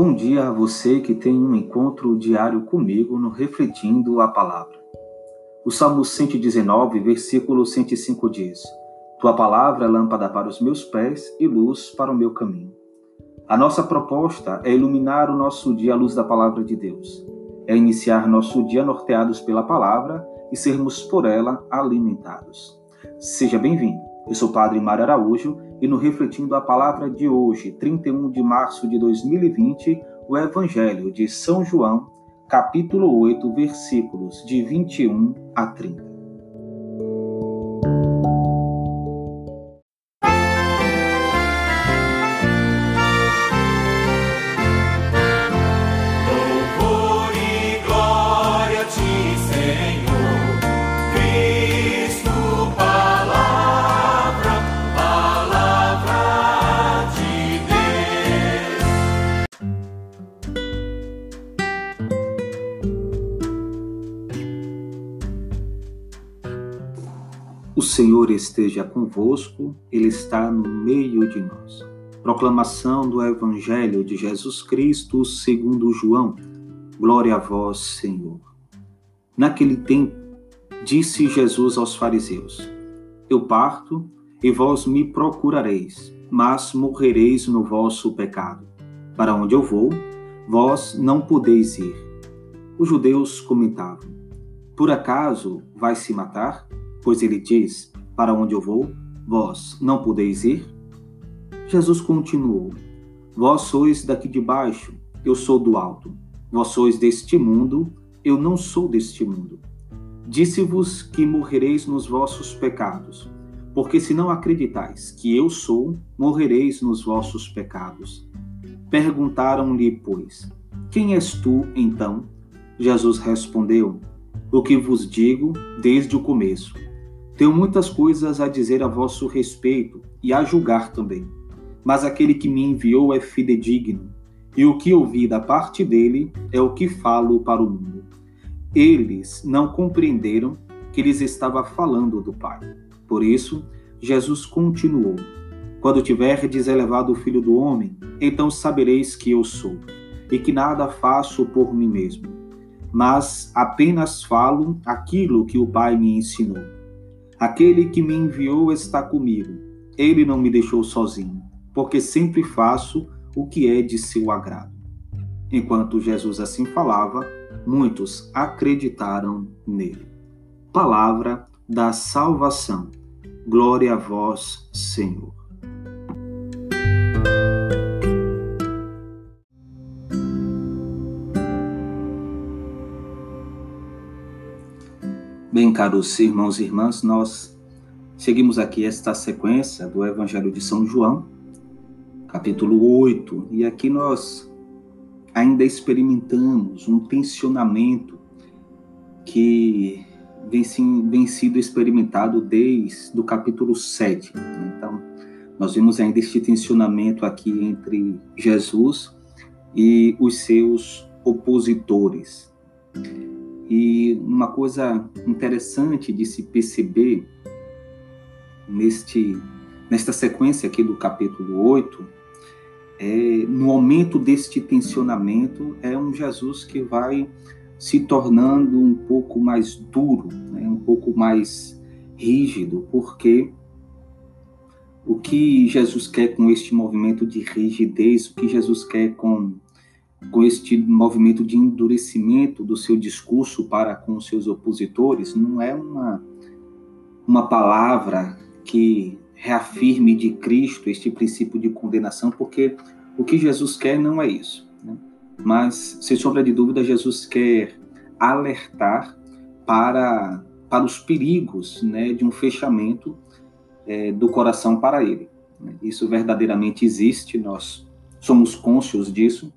Bom dia a você que tem um encontro diário comigo no Refletindo a Palavra. O Salmo 119, versículo 105 diz: Tua palavra é lâmpada para os meus pés e luz para o meu caminho. A nossa proposta é iluminar o nosso dia à luz da palavra de Deus. É iniciar nosso dia norteados pela palavra e sermos por ela alimentados. Seja bem-vindo. Eu sou o Padre Mário Araújo e no Refletindo a Palavra de hoje, 31 de março de 2020, o Evangelho de São João, capítulo 8, versículos de 21 a 30. Senhor esteja convosco, Ele está no meio de nós. Proclamação do Evangelho de Jesus Cristo segundo João. Glória a vós, Senhor. Naquele tempo, disse Jesus aos fariseus: Eu parto e vós me procurareis, mas morrereis no vosso pecado. Para onde eu vou, vós não podeis ir. Os judeus comentavam: Por acaso vai se matar? Pois ele diz: Para onde eu vou, vós não podeis ir? Jesus continuou: Vós sois daqui de baixo, eu sou do alto. Vós sois deste mundo, eu não sou deste mundo. Disse-vos que morrereis nos vossos pecados, porque se não acreditais que eu sou, morrereis nos vossos pecados. Perguntaram-lhe, pois, quem és tu, então? Jesus respondeu: O que vos digo desde o começo. Tenho muitas coisas a dizer a vosso respeito e a julgar também. Mas aquele que me enviou é fidedigno, e o que ouvi da parte dele é o que falo para o mundo. Eles não compreenderam que lhes estava falando do Pai. Por isso, Jesus continuou: Quando tiverdes elevado o Filho do Homem, então sabereis que eu sou, e que nada faço por mim mesmo, mas apenas falo aquilo que o Pai me ensinou Aquele que me enviou está comigo. Ele não me deixou sozinho, porque sempre faço o que é de seu agrado. Enquanto Jesus assim falava, muitos acreditaram nele. Palavra da salvação. Glória a vós, Senhor. Bem, caros irmãos e irmãs, nós seguimos aqui esta sequência do Evangelho de São João, capítulo 8, e aqui nós ainda experimentamos um tensionamento que vem, sim, vem sido experimentado desde o capítulo 7. Né? Então, nós vemos ainda este tensionamento aqui entre Jesus e os seus opositores. E uma coisa interessante de se perceber neste, nesta sequência aqui do capítulo 8, é, no aumento deste tensionamento, é um Jesus que vai se tornando um pouco mais duro, né, um pouco mais rígido, porque o que Jesus quer com este movimento de rigidez, o que Jesus quer com com este movimento de endurecimento do seu discurso para com os seus opositores, não é uma, uma palavra que reafirme de Cristo este princípio de condenação, porque o que Jesus quer não é isso. Né? Mas, sem sombra de dúvida, Jesus quer alertar para, para os perigos né, de um fechamento é, do coração para ele. Né? Isso verdadeiramente existe, nós somos cônscios disso,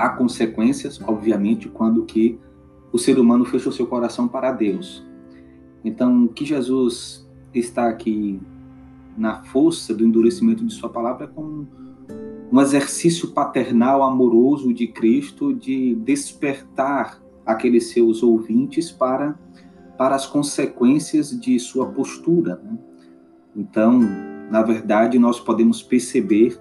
Há consequências, obviamente, quando que o ser humano fecha o seu coração para Deus. Então, que Jesus está aqui na força do endurecimento de sua palavra como um exercício paternal amoroso de Cristo de despertar aqueles seus ouvintes para para as consequências de sua postura. Né? Então, na verdade, nós podemos perceber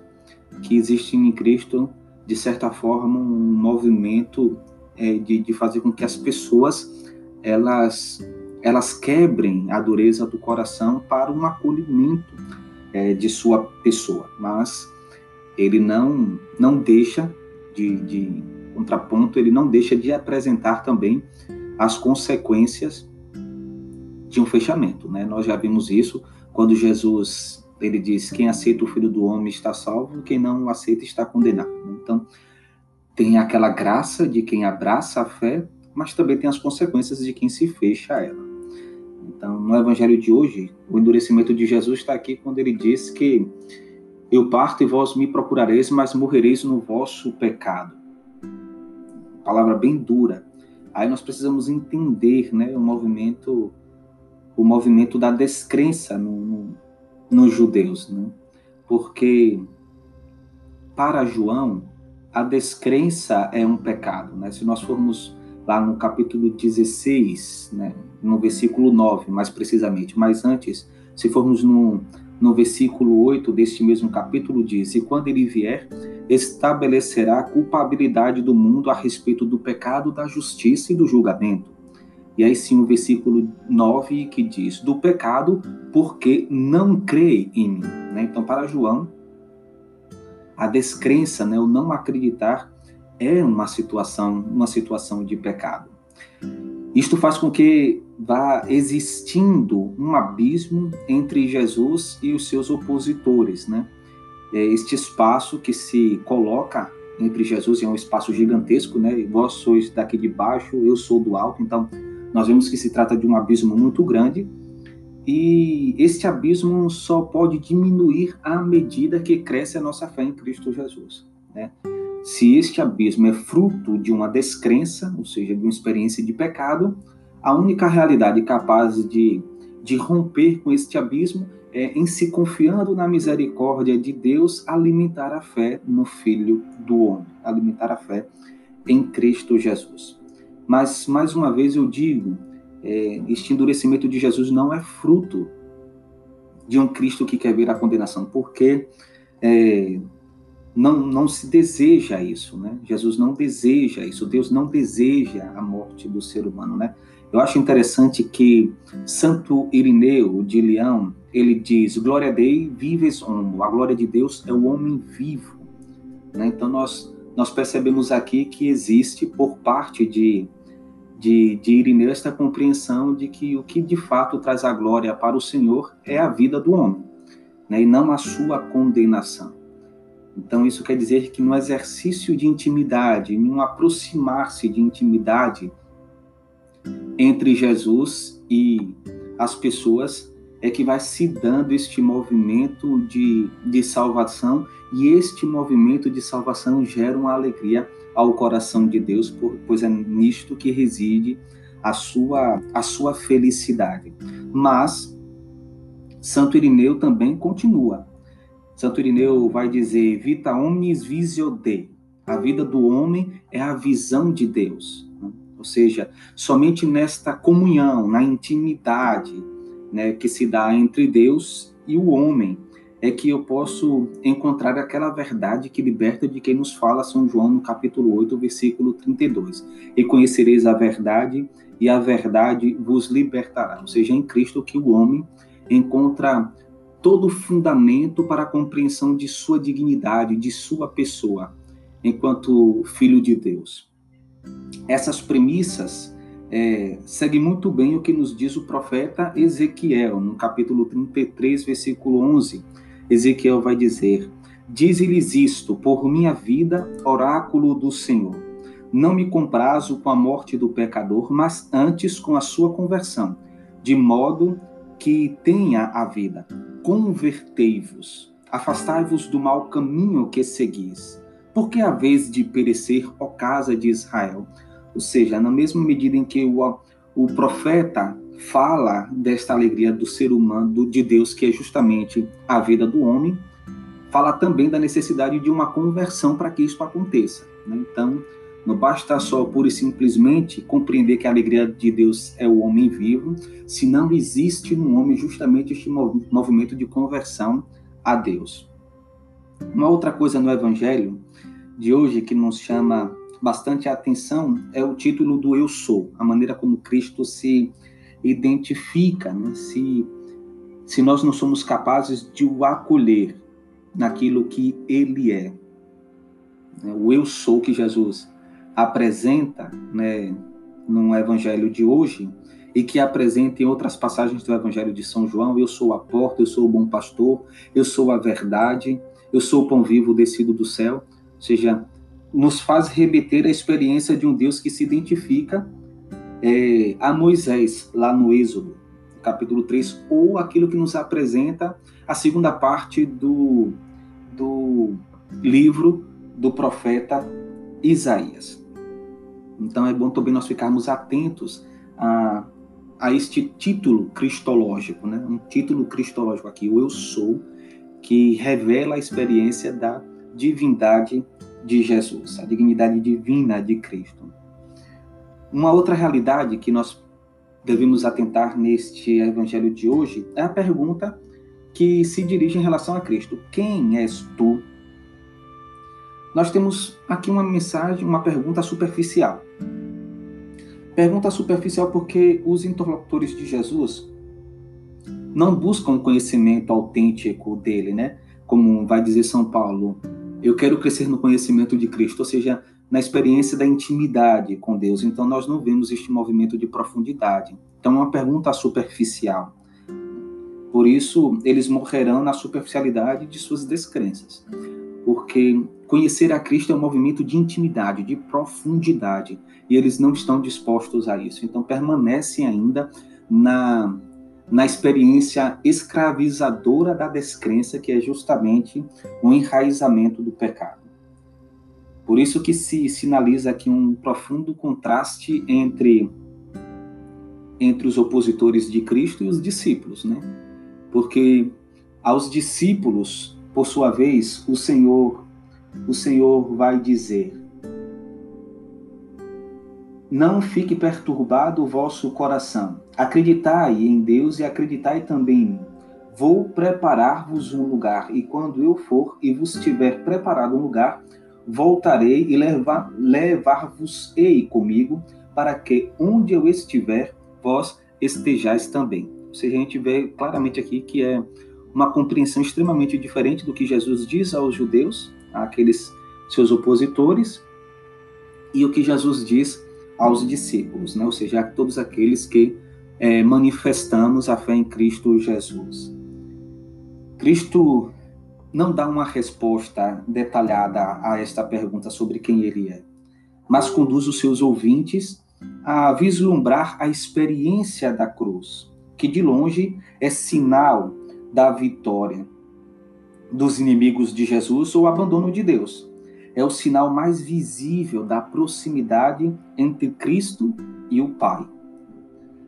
que existe em Cristo de certa forma, um movimento é, de, de fazer com que as pessoas elas elas quebrem a dureza do coração para um acolhimento é, de sua pessoa, mas ele não não deixa de, de contraponto, ele não deixa de apresentar também as consequências de um fechamento, né? Nós já vimos isso quando Jesus ele diz: quem aceita o Filho do Homem está salvo, quem não o aceita está condenado. Então tem aquela graça de quem abraça a fé, mas também tem as consequências de quem se fecha a ela. Então, no Evangelho de hoje, o endurecimento de Jesus está aqui quando ele diz que eu parto e vós me procurareis, mas morrereis no vosso pecado. Palavra bem dura. Aí nós precisamos entender, né, o movimento, o movimento da descrença no, no, nos judeus, né? Porque para João a descrença é um pecado, né? Se nós formos lá no capítulo 16, né, no versículo 9, mais precisamente. Mas antes, se formos no, no versículo 8 deste mesmo capítulo, diz: E quando ele vier, estabelecerá a culpabilidade do mundo a respeito do pecado, da justiça e do julgamento. E aí sim o versículo 9 que diz: Do pecado, porque não crê em mim. Né? Então, para João, a descrença, né, o não acreditar, é uma situação, uma situação de pecado. Isto faz com que vá existindo um abismo entre Jesus e os seus opositores, né? É este espaço que se coloca entre Jesus é um espaço gigantesco, né? Vós sois daqui de baixo, eu sou do alto, então nós vemos que se trata de um abismo muito grande e este abismo só pode diminuir à medida que cresce a nossa fé em Cristo Jesus, né? Se este abismo é fruto de uma descrença, ou seja, de uma experiência de pecado, a única realidade capaz de, de romper com este abismo é, em se confiando na misericórdia de Deus, alimentar a fé no Filho do Homem, alimentar a fé em Cristo Jesus. Mas, mais uma vez, eu digo: é, este endurecimento de Jesus não é fruto de um Cristo que quer ver a condenação, porque é, não, não se deseja isso, né? Jesus não deseja isso, Deus não deseja a morte do ser humano, né? Eu acho interessante que Santo Irineu de Leão, ele diz, glória Deus, vives homo, a glória de Deus é o homem vivo, né? Então nós, nós percebemos aqui que existe por parte de, de, de Irineu esta compreensão de que o que de fato traz a glória para o Senhor é a vida do homem, né? E não a sua condenação. Então, isso quer dizer que no exercício de intimidade, em um aproximar-se de intimidade entre Jesus e as pessoas, é que vai se dando este movimento de, de salvação, e este movimento de salvação gera uma alegria ao coração de Deus, pois é nisto que reside a sua, a sua felicidade. Mas Santo Irineu também continua Santo Irineu vai dizer: Vita omnis visio Dei. A vida do homem é a visão de Deus. Né? Ou seja, somente nesta comunhão, na intimidade né, que se dá entre Deus e o homem, é que eu posso encontrar aquela verdade que liberta de quem nos fala São João no capítulo 8, versículo 32. E conhecereis a verdade, e a verdade vos libertará. Ou seja, em Cristo que o homem encontra todo o fundamento para a compreensão de sua dignidade, de sua pessoa, enquanto filho de Deus. Essas premissas é, seguem muito bem o que nos diz o profeta Ezequiel, no capítulo 33, versículo 11. Ezequiel vai dizer: Dize-lhes isto, por minha vida, oráculo do Senhor. Não me comprazo com a morte do pecador, mas antes com a sua conversão, de modo que tenha a vida. Convertei-vos, afastai-vos do mau caminho que seguis. Porque a vez de perecer, ó casa de Israel? Ou seja, na mesma medida em que o, o profeta fala desta alegria do ser humano, de Deus, que é justamente a vida do homem, fala também da necessidade de uma conversão para que isso aconteça. Né? Então, não basta só pura e simplesmente compreender que a alegria de Deus é o homem vivo, se não existe no homem justamente este movimento de conversão a Deus. Uma outra coisa no Evangelho de hoje que nos chama bastante a atenção é o título do Eu Sou, a maneira como Cristo se identifica, né? se, se nós não somos capazes de o acolher naquilo que ele é. O Eu Sou que Jesus apresenta né, no Evangelho de hoje e que apresenta em outras passagens do Evangelho de São João: Eu sou a porta, eu sou o bom pastor, eu sou a verdade, eu sou o pão vivo descido do céu. Ou seja, nos faz remeter a experiência de um Deus que se identifica é, a Moisés, lá no Êxodo, capítulo 3, ou aquilo que nos apresenta a segunda parte do, do livro do profeta Isaías. Então é bom também nós ficarmos atentos a, a este título cristológico, né? um título cristológico aqui, o Eu Sou, que revela a experiência da divindade de Jesus, a dignidade divina de Cristo. Uma outra realidade que nós devemos atentar neste evangelho de hoje é a pergunta que se dirige em relação a Cristo: Quem és tu? Nós temos aqui uma mensagem, uma pergunta superficial. Pergunta superficial porque os interlocutores de Jesus não buscam o conhecimento autêntico dele, né? Como vai dizer São Paulo, eu quero crescer no conhecimento de Cristo, ou seja, na experiência da intimidade com Deus. Então, nós não vemos este movimento de profundidade. Então, é uma pergunta superficial. Por isso, eles morrerão na superficialidade de suas descrenças. Porque conhecer a Cristo é um movimento de intimidade, de profundidade, e eles não estão dispostos a isso. Então, permanecem ainda na na experiência escravizadora da descrença, que é justamente o enraizamento do pecado. Por isso que se sinaliza aqui um profundo contraste entre entre os opositores de Cristo e os discípulos, né? Porque aos discípulos, por sua vez, o Senhor o Senhor vai dizer: não fique perturbado o vosso coração. Acreditai em Deus e acreditai também em mim. Vou preparar-vos um lugar, e quando eu for e vos tiver preparado um lugar, voltarei e levar-vos-ei comigo, para que onde eu estiver, vós estejais também. Ou seja, a gente vê claramente aqui que é uma compreensão extremamente diferente do que Jesus diz aos judeus, àqueles seus opositores, e o que Jesus diz aos discípulos, né? ou seja, a todos aqueles que é, manifestamos a fé em Cristo Jesus. Cristo não dá uma resposta detalhada a esta pergunta sobre quem ele é, mas conduz os seus ouvintes a vislumbrar a experiência da cruz, que de longe é sinal da vitória dos inimigos de Jesus ou abandono de Deus é o sinal mais visível da proximidade entre Cristo e o Pai.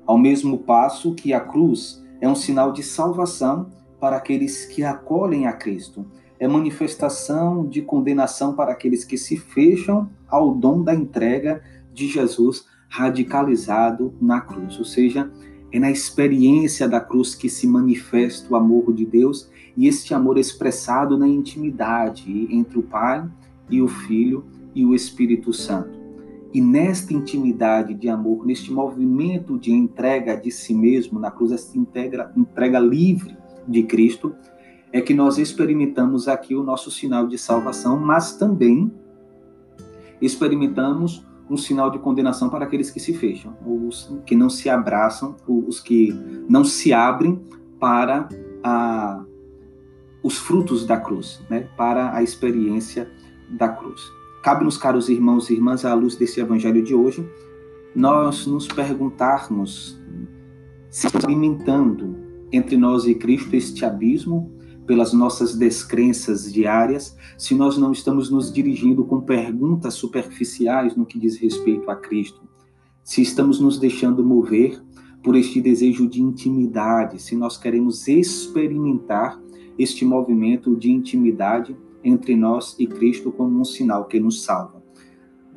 Ao mesmo passo que a cruz é um sinal de salvação para aqueles que acolhem a Cristo, é manifestação de condenação para aqueles que se fecham ao dom da entrega de Jesus radicalizado na cruz. Ou seja, é na experiência da cruz que se manifesta o amor de Deus e este amor expressado na intimidade entre o Pai e o Filho e o Espírito Santo. E nesta intimidade de amor, neste movimento de entrega de si mesmo na cruz, esta entrega, entrega livre de Cristo, é que nós experimentamos aqui o nosso sinal de salvação, mas também experimentamos um sinal de condenação para aqueles que se fecham, os que não se abraçam, os que não se abrem para a, os frutos da cruz, né? para a experiência da cruz. Cabe-nos, caros irmãos e irmãs, à luz desse evangelho de hoje, nós nos perguntarmos se alimentando entre nós e Cristo este abismo pelas nossas descrenças diárias, se nós não estamos nos dirigindo com perguntas superficiais no que diz respeito a Cristo, se estamos nos deixando mover por este desejo de intimidade, se nós queremos experimentar este movimento de intimidade entre nós e Cristo como um sinal que nos salva.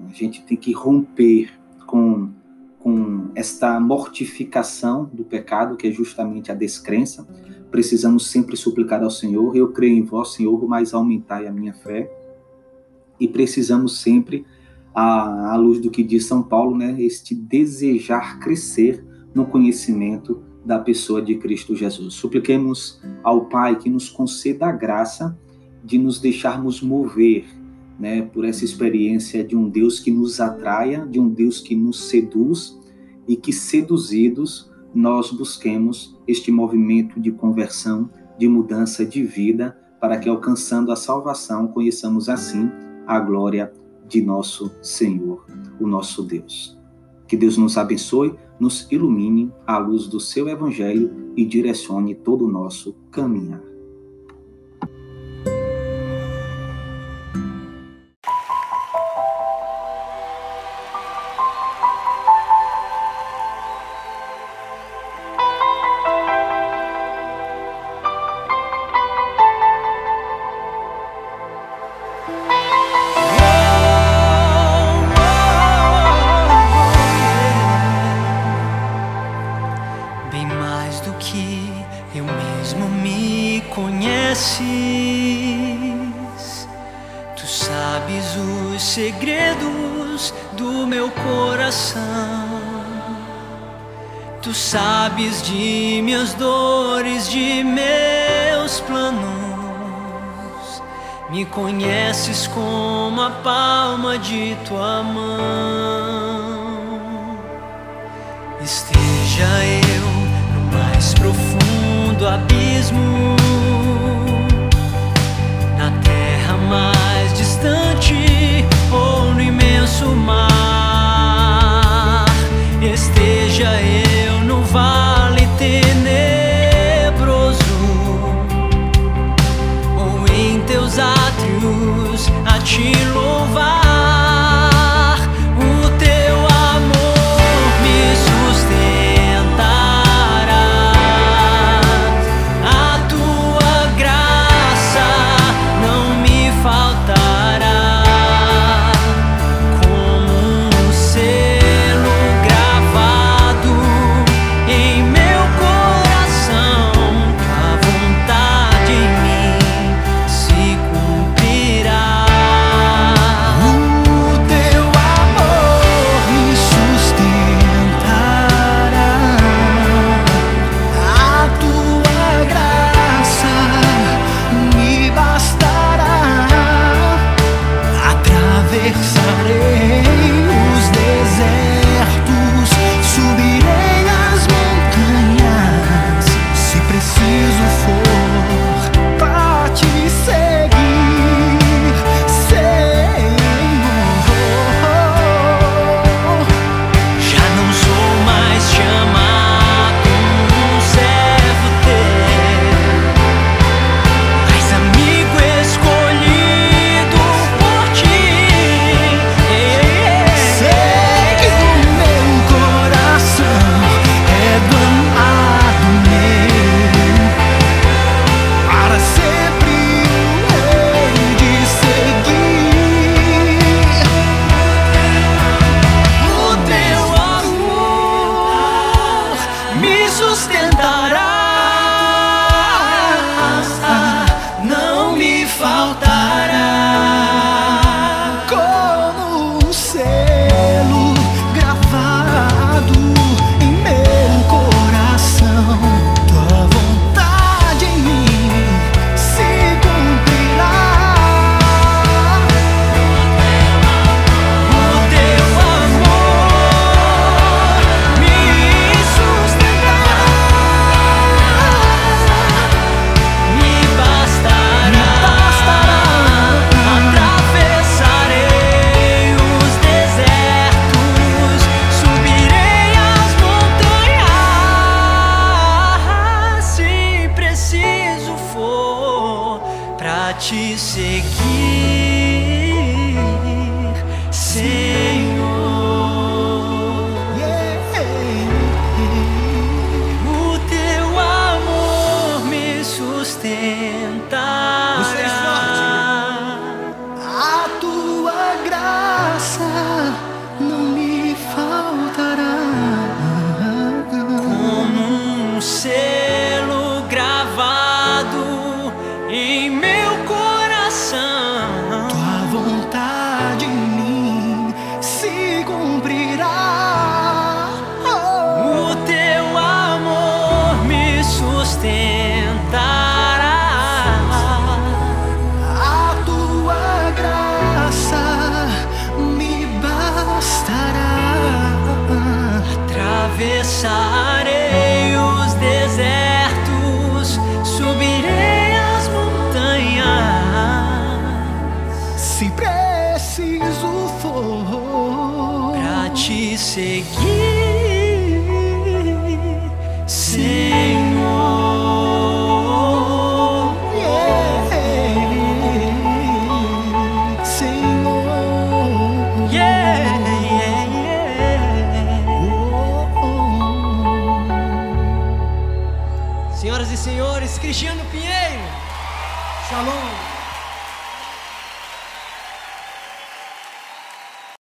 A gente tem que romper com, com esta mortificação do pecado, que é justamente a descrença. Precisamos sempre suplicar ao Senhor: Eu creio em vós, Senhor, mas aumentai a minha fé. E precisamos sempre, à, à luz do que diz São Paulo, né, este desejar crescer no conhecimento da pessoa de Cristo Jesus. Supliquemos ao Pai que nos conceda a graça de nos deixarmos mover né, por essa experiência de um Deus que nos atraia, de um Deus que nos seduz e que, seduzidos, nós busquemos este movimento de conversão, de mudança de vida, para que, alcançando a salvação, conheçamos assim a glória de nosso Senhor, o nosso Deus. Que Deus nos abençoe, nos ilumine à luz do seu Evangelho e direcione todo o nosso caminhar. Planos. Me conheces como a palma de tua mão. Esteja eu no mais profundo abismo, na terra mais distante ou no imenso mar. Esteja eu te louvar.